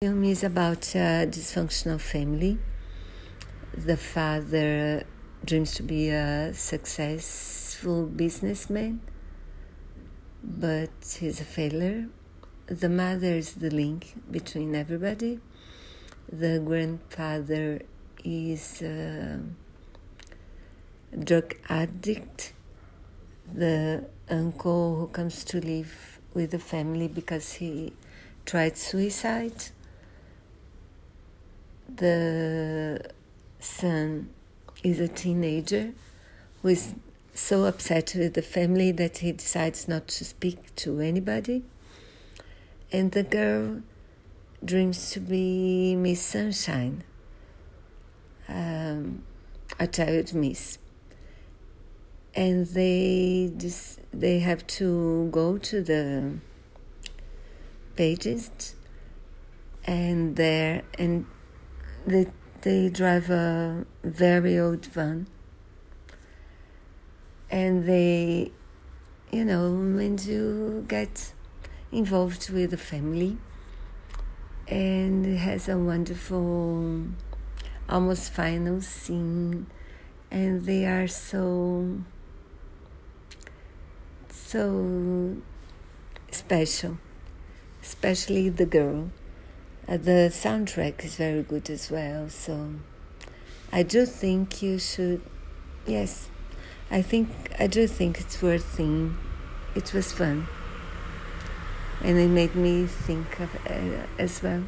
film is about a dysfunctional family. The father dreams to be a successful businessman, but he's a failure. The mother is the link between everybody. The grandfather is a drug addict. The uncle who comes to live with the family because he tried suicide the son is a teenager who is so upset with the family that he decides not to speak to anybody. And the girl dreams to be Miss Sunshine, um, a child miss. And they they have to go to the pages and there and they, they drive a very old van. And they, you know, when you get involved with the family, and it has a wonderful, almost final scene, and they are so, so special, especially the girl. Uh, the soundtrack is very good as well. So I do think you should. Yes, I think I do think it's worth seeing. It was fun, and it made me think of uh, as well.